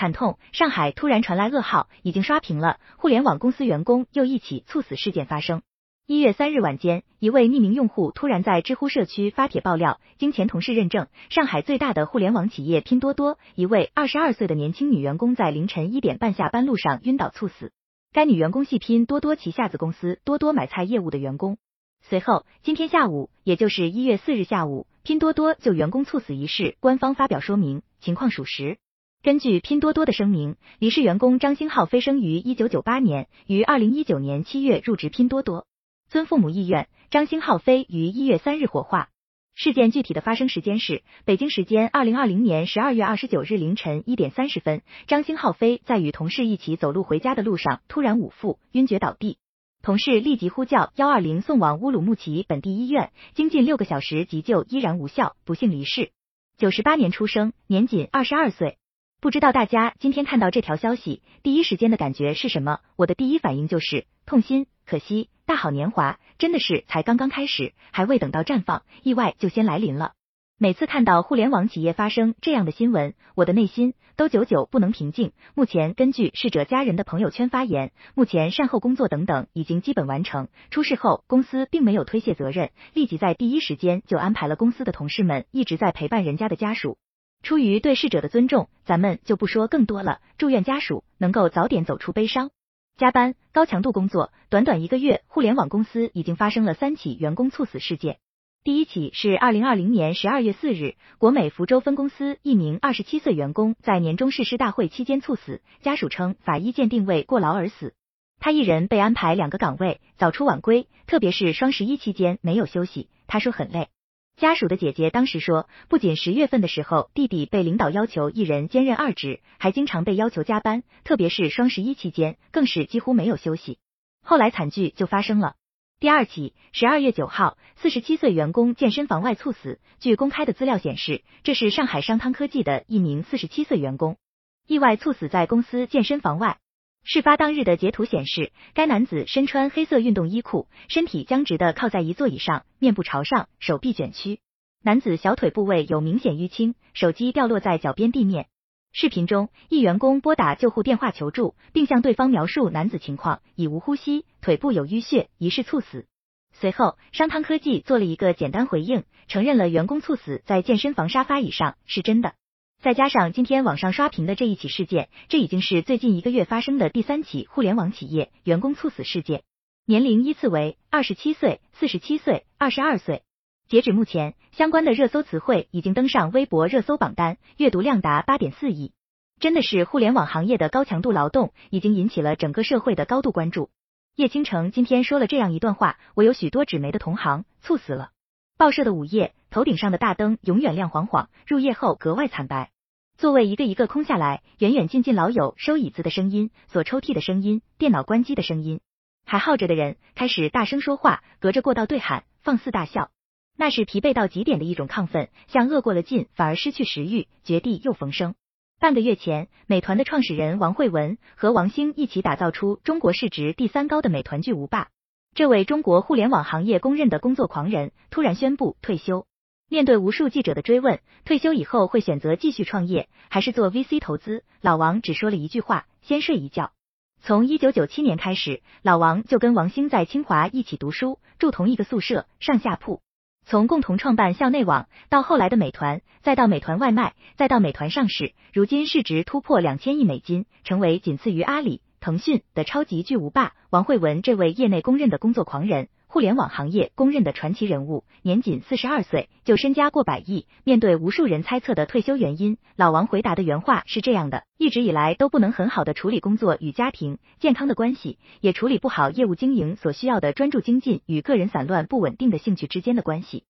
惨痛！上海突然传来噩耗，已经刷屏了。互联网公司员工又一起猝死事件发生。一月三日晚间，一位匿名用户突然在知乎社区发帖爆料，经前同事认证，上海最大的互联网企业拼多多一位二十二岁的年轻女员工在凌晨一点半下班路上晕倒猝死。该女员工系拼多多旗下子公司多多买菜业务的员工。随后，今天下午，也就是一月四日下午，拼多多就员工猝死一事官方发表说明，情况属实。根据拼多多的声明，离世员工张星浩飞生于一九九八年，于二零一九年七月入职拼多多。遵父母意愿，张星浩飞于一月三日火化。事件具体的发生时间是北京时间二零二零年十二月二十九日凌晨一点三十分，张星浩飞在与同事一起走路回家的路上突然捂腹晕厥倒地，同事立即呼叫幺二零送往乌鲁木齐本地医院，经近六个小时急救依然无效，不幸离世。九十八年出生，年仅二十二岁。不知道大家今天看到这条消息，第一时间的感觉是什么？我的第一反应就是痛心，可惜大好年华真的是才刚刚开始，还未等到绽放，意外就先来临了。每次看到互联网企业发生这样的新闻，我的内心都久久不能平静。目前根据逝者家人的朋友圈发言，目前善后工作等等已经基本完成。出事后，公司并没有推卸责任，立即在第一时间就安排了公司的同事们一直在陪伴人家的家属。出于对逝者的尊重，咱们就不说更多了。祝愿家属能够早点走出悲伤。加班、高强度工作，短短一个月，互联网公司已经发生了三起员工猝死事件。第一起是二零二零年十二月四日，国美福州分公司一名二十七岁员工在年终誓师大会期间猝死，家属称法医鉴定为过劳而死。他一人被安排两个岗位，早出晚归，特别是双十一期间没有休息，他说很累。家属的姐姐当时说，不仅十月份的时候弟弟被领导要求一人兼任二职，还经常被要求加班，特别是双十一期间，更是几乎没有休息。后来惨剧就发生了。第二起，十二月九号，四十七岁员工健身房外猝死。据公开的资料显示，这是上海商汤科技的一名四十七岁员工，意外猝死在公司健身房外。事发当日的截图显示，该男子身穿黑色运动衣裤，身体僵直的靠在一座椅上，面部朝上，手臂卷曲。男子小腿部位有明显淤青，手机掉落在脚边地面。视频中，一员工拨打救护电话求助，并向对方描述男子情况已无呼吸，腿部有淤血，疑似猝死。随后，商汤科技做了一个简单回应，承认了员工猝死在健身房沙发椅上是真的。再加上今天网上刷屏的这一起事件，这已经是最近一个月发生的第三起互联网企业员工猝死事件，年龄依次为二十七岁、四十七岁、二十二岁。截止目前，相关的热搜词汇已经登上微博热搜榜单，阅读量达八点四亿。真的是互联网行业的高强度劳动，已经引起了整个社会的高度关注。叶倾城今天说了这样一段话：我有许多纸媒的同行猝死了。报社的午夜，头顶上的大灯永远亮晃晃，入夜后格外惨白，座位一个一个空下来，远远近近老有收椅子的声音、锁抽屉的声音、电脑关机的声音，还耗着的人开始大声说话，隔着过道对喊，放肆大笑，那是疲惫到极点的一种亢奋，像饿过了劲，反而失去食欲，绝地又逢生。半个月前，美团的创始人王慧文和王兴一起打造出中国市值第三高的美团巨无霸。这位中国互联网行业公认的工作狂人突然宣布退休。面对无数记者的追问，退休以后会选择继续创业，还是做 VC 投资？老王只说了一句话：先睡一觉。从一九九七年开始，老王就跟王兴在清华一起读书，住同一个宿舍，上下铺。从共同创办校内网，到后来的美团，再到美团外卖，再到美团上市，如今市值突破两千亿美金，成为仅次于阿里。腾讯的超级巨无霸王慧文，这位业内公认的工作狂人，互联网行业公认的传奇人物，年仅四十二岁就身家过百亿。面对无数人猜测的退休原因，老王回答的原话是这样的：一直以来都不能很好的处理工作与家庭健康的关系，也处理不好业务经营所需要的专注精进与个人散乱不稳定的兴趣之间的关系。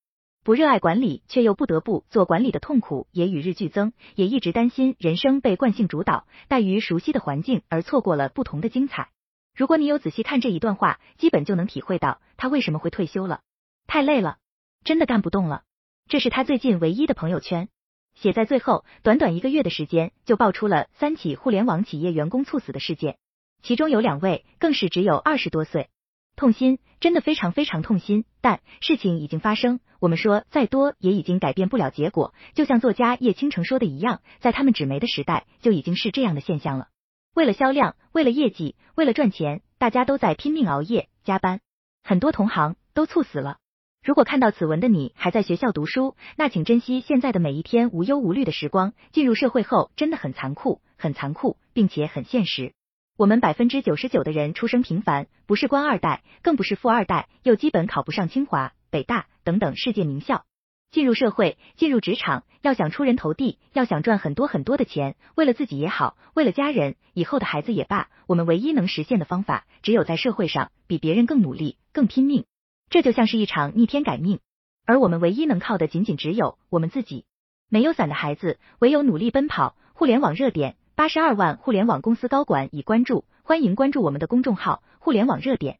不热爱管理，却又不得不做管理的痛苦也与日俱增，也一直担心人生被惯性主导，怠于熟悉的环境而错过了不同的精彩。如果你有仔细看这一段话，基本就能体会到他为什么会退休了。太累了，真的干不动了。这是他最近唯一的朋友圈，写在最后。短短一个月的时间，就爆出了三起互联网企业员工猝死的事件，其中有两位更是只有二十多岁。痛心，真的非常非常痛心。但事情已经发生，我们说再多也已经改变不了结果。就像作家叶倾城说的一样，在他们纸媒的时代，就已经是这样的现象了。为了销量，为了业绩，为了赚钱，大家都在拼命熬夜加班，很多同行都猝死了。如果看到此文的你还在学校读书，那请珍惜现在的每一天无忧无虑的时光。进入社会后，真的很残酷，很残酷，并且很现实。我们百分之九十九的人出生平凡，不是官二代，更不是富二代，又基本考不上清华、北大等等世界名校。进入社会，进入职场，要想出人头地，要想赚很多很多的钱，为了自己也好，为了家人，以后的孩子也罢，我们唯一能实现的方法，只有在社会上比别人更努力、更拼命。这就像是一场逆天改命，而我们唯一能靠的，仅仅只有我们自己。没有伞的孩子，唯有努力奔跑。互联网热点。八十二万互联网公司高管已关注，欢迎关注我们的公众号“互联网热点”。